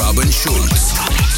Robin Schulz.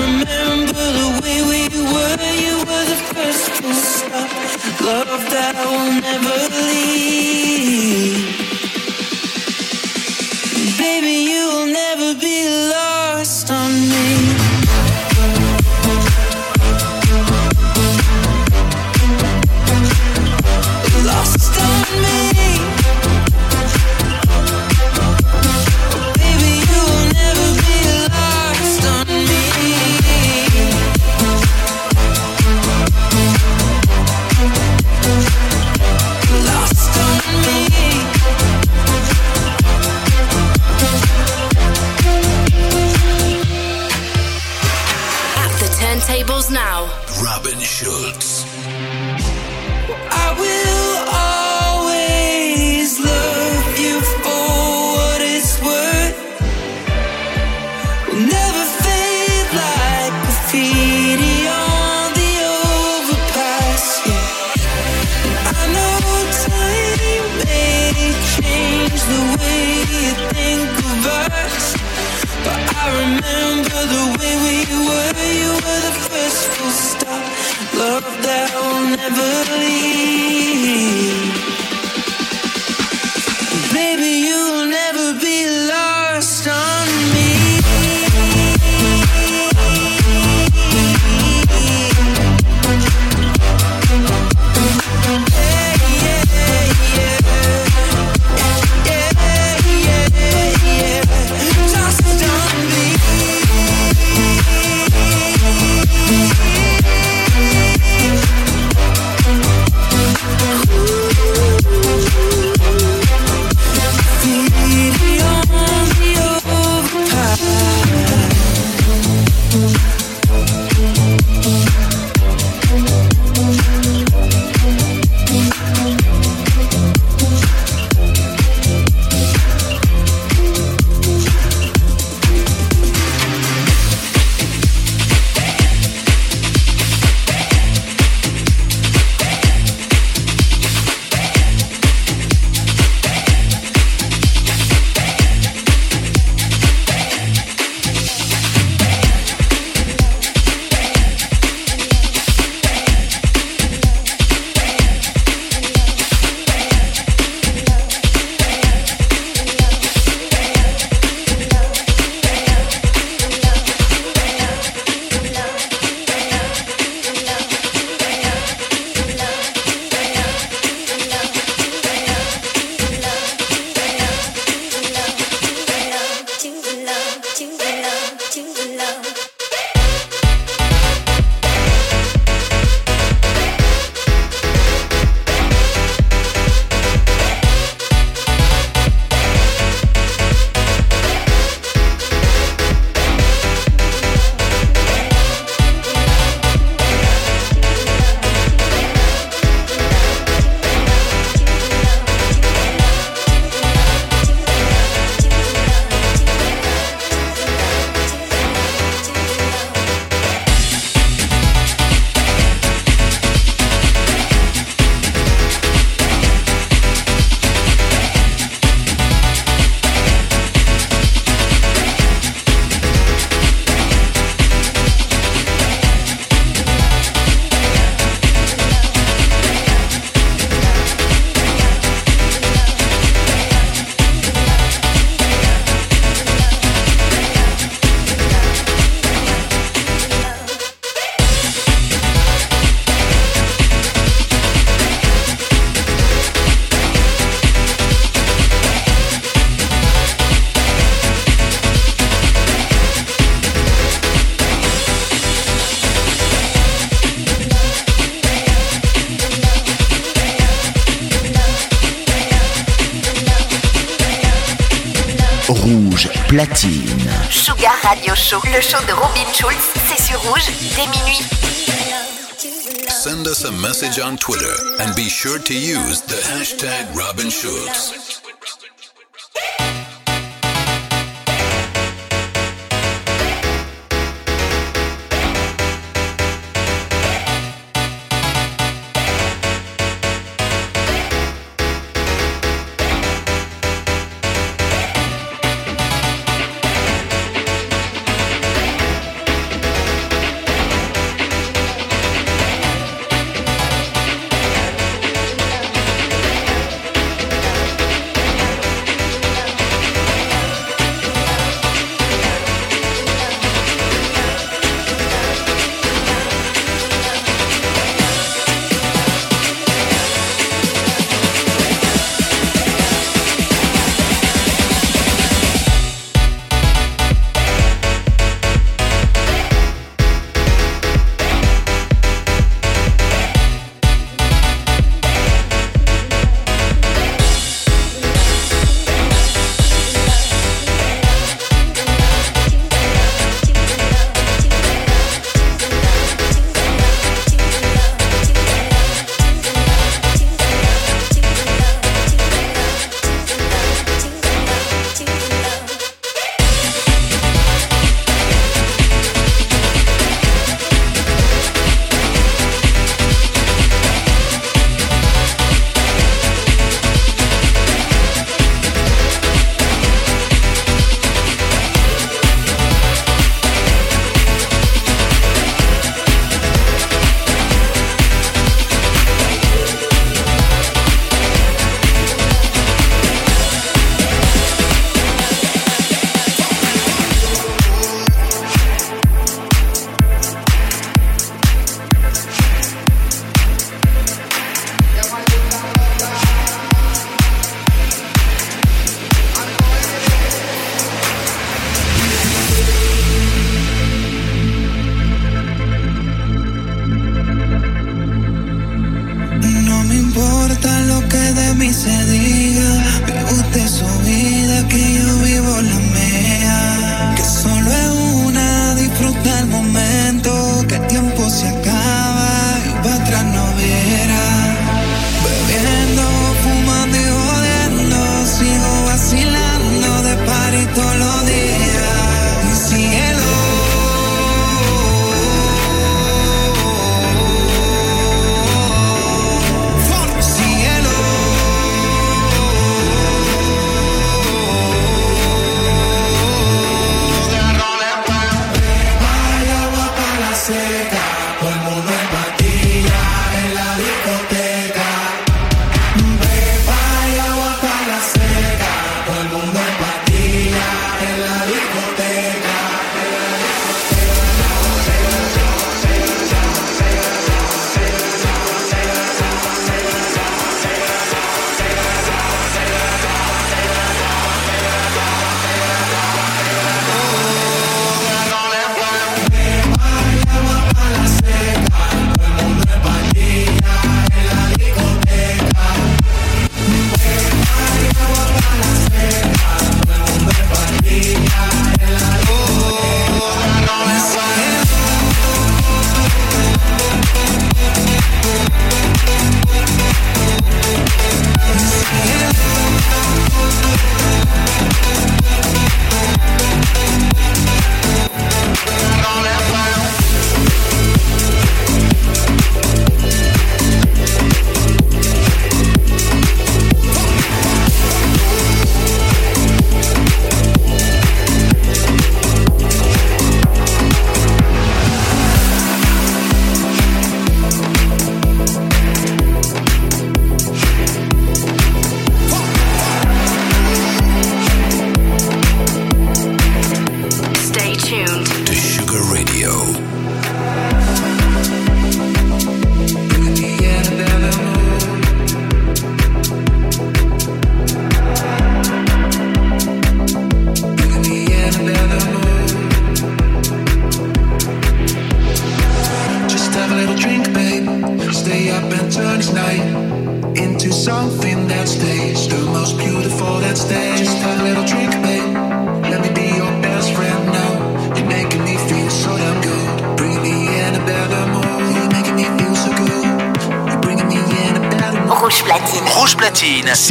remember the way we were. You were the first to stop. Love that I will never leave. Sugar Radio Show, le show de Robin Schulz, c'est sur rouge dès minuit. Send us a message on Twitter and be sure to use the hashtag Robin Schulz.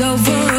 over.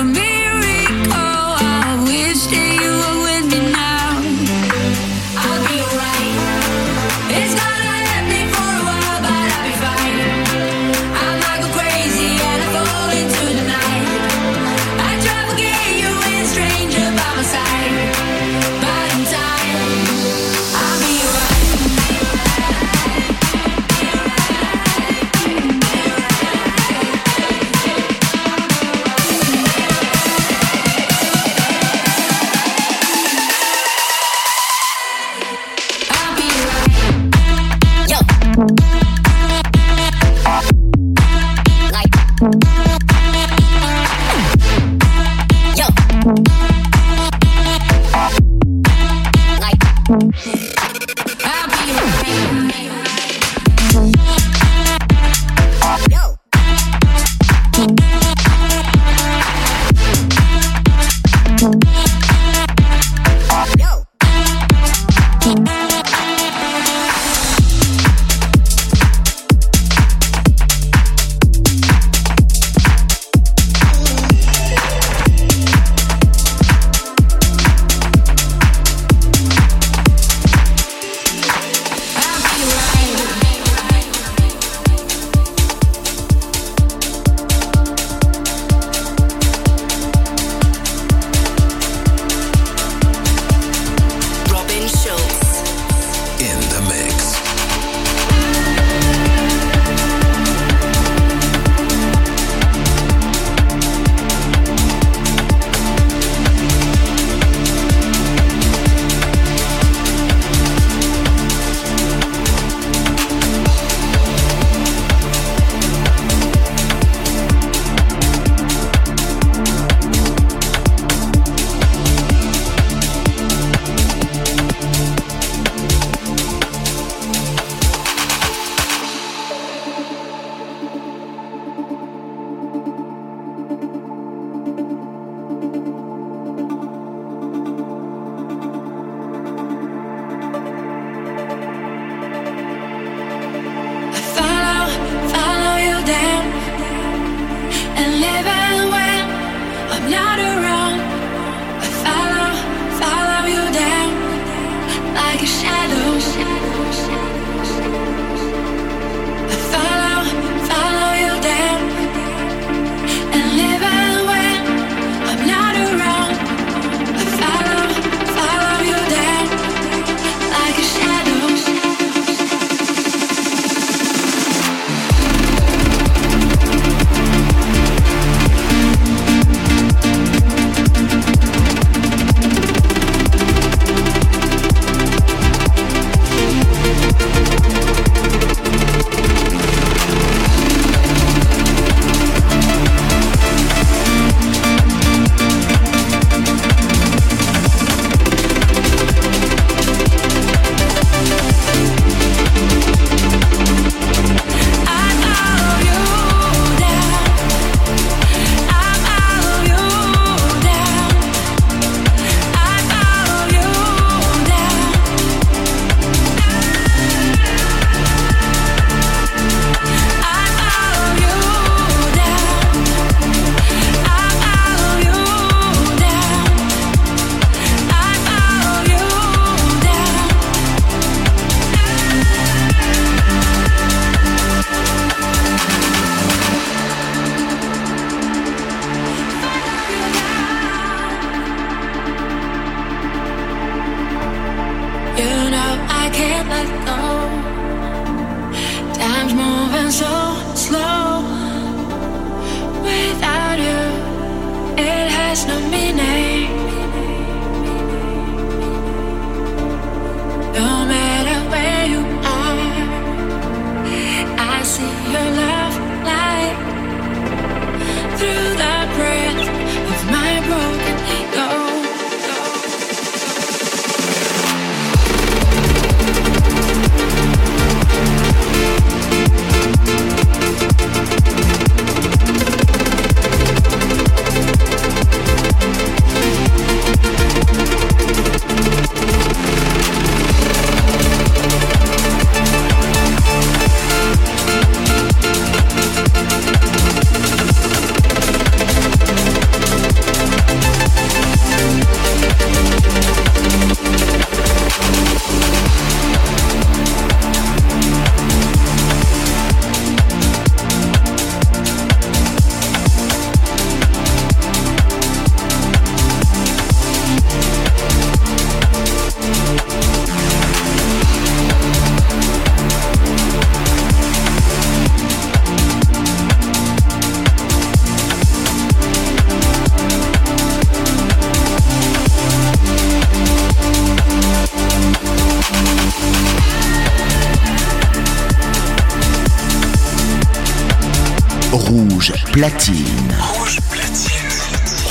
Rouge platine. Rouge platine.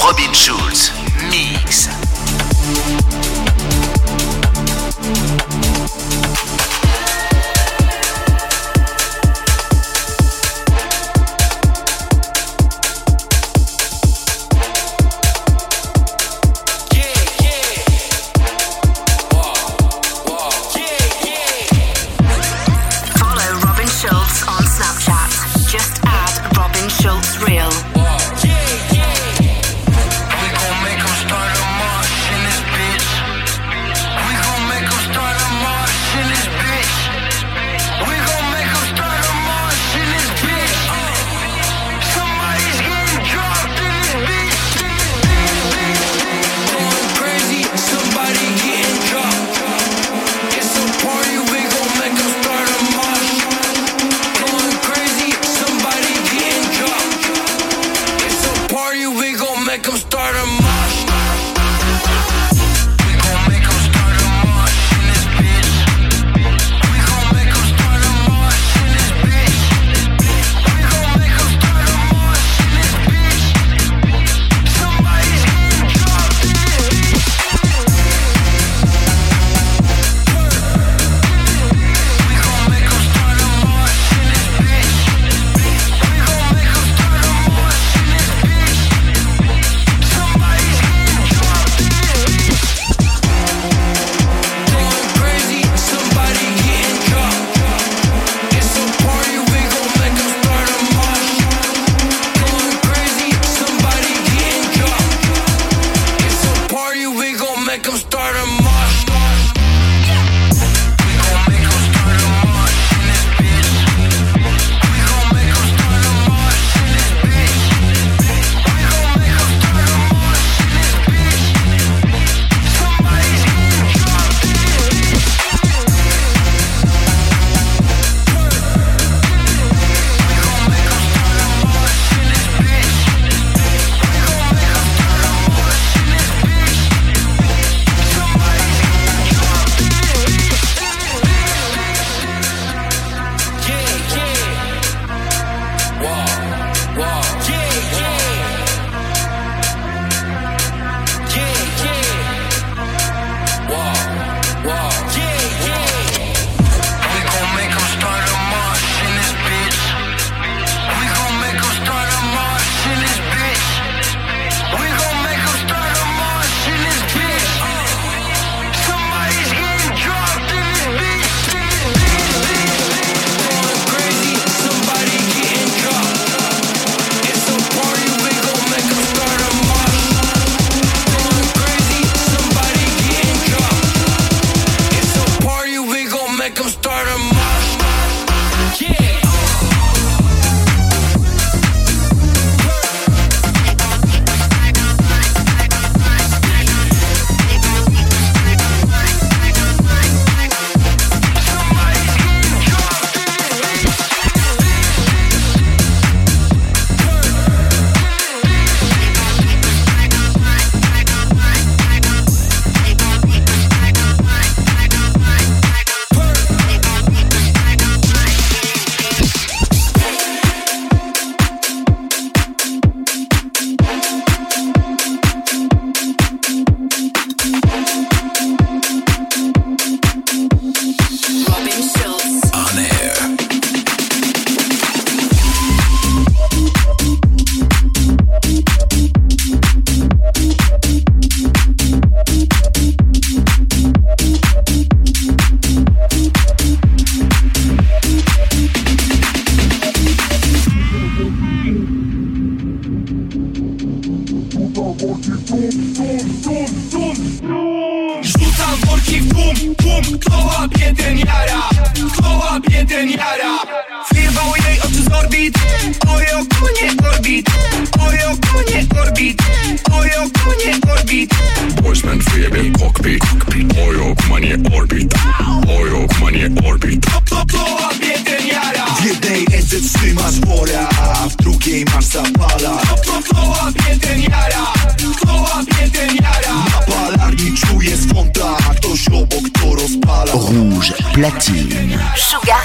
Robin Schulz, mix.